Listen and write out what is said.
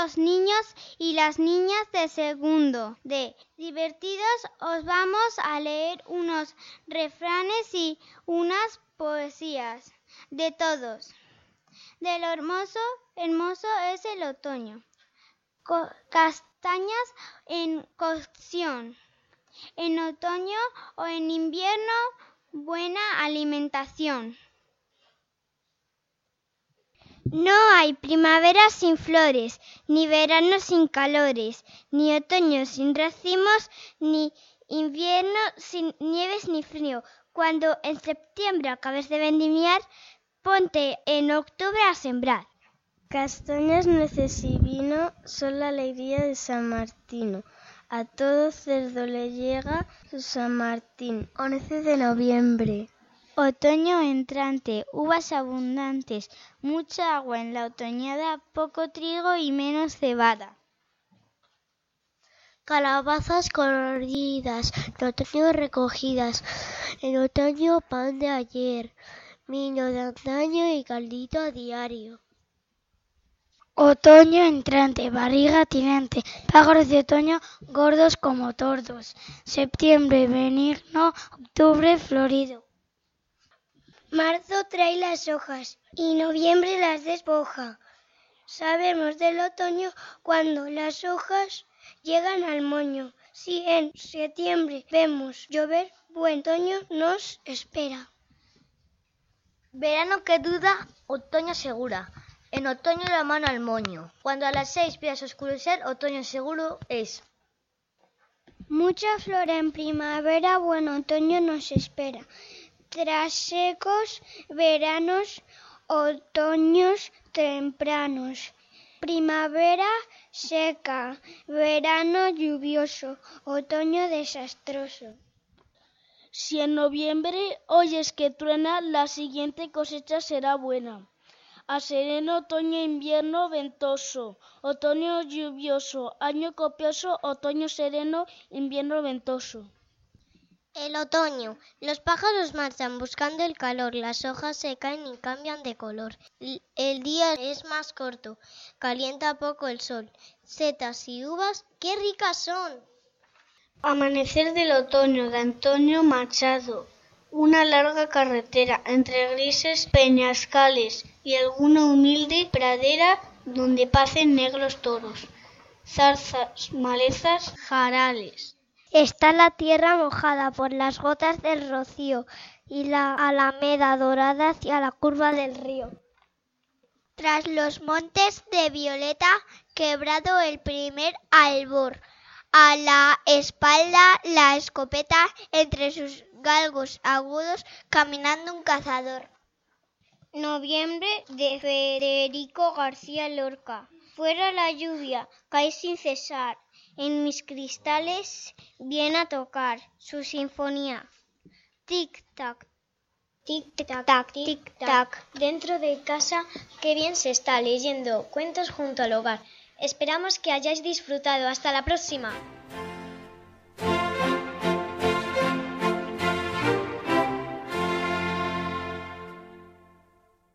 los niños y las niñas de segundo de divertidos os vamos a leer unos refranes y unas poesías de todos. De hermoso, hermoso es el otoño. castañas en cocción. En otoño o en invierno, buena alimentación. No hay primavera sin flores, ni verano sin calores, ni otoño sin racimos, ni invierno sin nieves ni frío. Cuando en septiembre acabes de vendimiar, ponte en octubre a sembrar. Castañas, nueces y vino son la alegría de San Martino. A todo cerdo le llega su San Martín, 11 de noviembre. Otoño entrante, uvas abundantes, mucha agua en la otoñada, poco trigo y menos cebada. Calabazas coloridas, en recogidas, en otoño pan de ayer, vino de antaño y caldito a diario. Otoño entrante, barriga tirante, pájaros de otoño gordos como tordos, septiembre benigno, octubre florido. Marzo trae las hojas y noviembre las despoja. Sabemos del otoño cuando las hojas llegan al moño. Si en septiembre vemos llover, buen otoño nos espera. Verano que duda, otoño segura. En otoño la mano al moño. Cuando a las seis veas oscurecer, otoño seguro es. Mucha flor en primavera, buen otoño nos espera tras secos veranos, otoños tempranos, primavera seca, verano lluvioso, otoño desastroso. Si en noviembre oyes que truena, la siguiente cosecha será buena. A sereno otoño invierno ventoso, otoño lluvioso, año copioso, otoño sereno, invierno ventoso. El otoño. Los pájaros marchan buscando el calor, las hojas se caen y cambian de color. El día es más corto, calienta poco el sol. Setas y uvas, qué ricas son. Amanecer del otoño de Antonio Machado. Una larga carretera entre grises peñascales y alguna humilde pradera donde pacen negros toros. Zarzas, malezas, jarales. Está la tierra mojada por las gotas del rocío y la alameda dorada hacia la curva del río. Tras los montes de violeta, quebrado el primer albor. A la espalda la escopeta entre sus galgos agudos, caminando un cazador. Noviembre de Federico García Lorca. Fuera la lluvia, cae sin cesar en mis cristales viene a tocar su sinfonía. Tic-tac, tic-tac, tic-tac. Dentro de casa, qué bien se está leyendo cuentos junto al hogar. Esperamos que hayáis disfrutado. Hasta la próxima.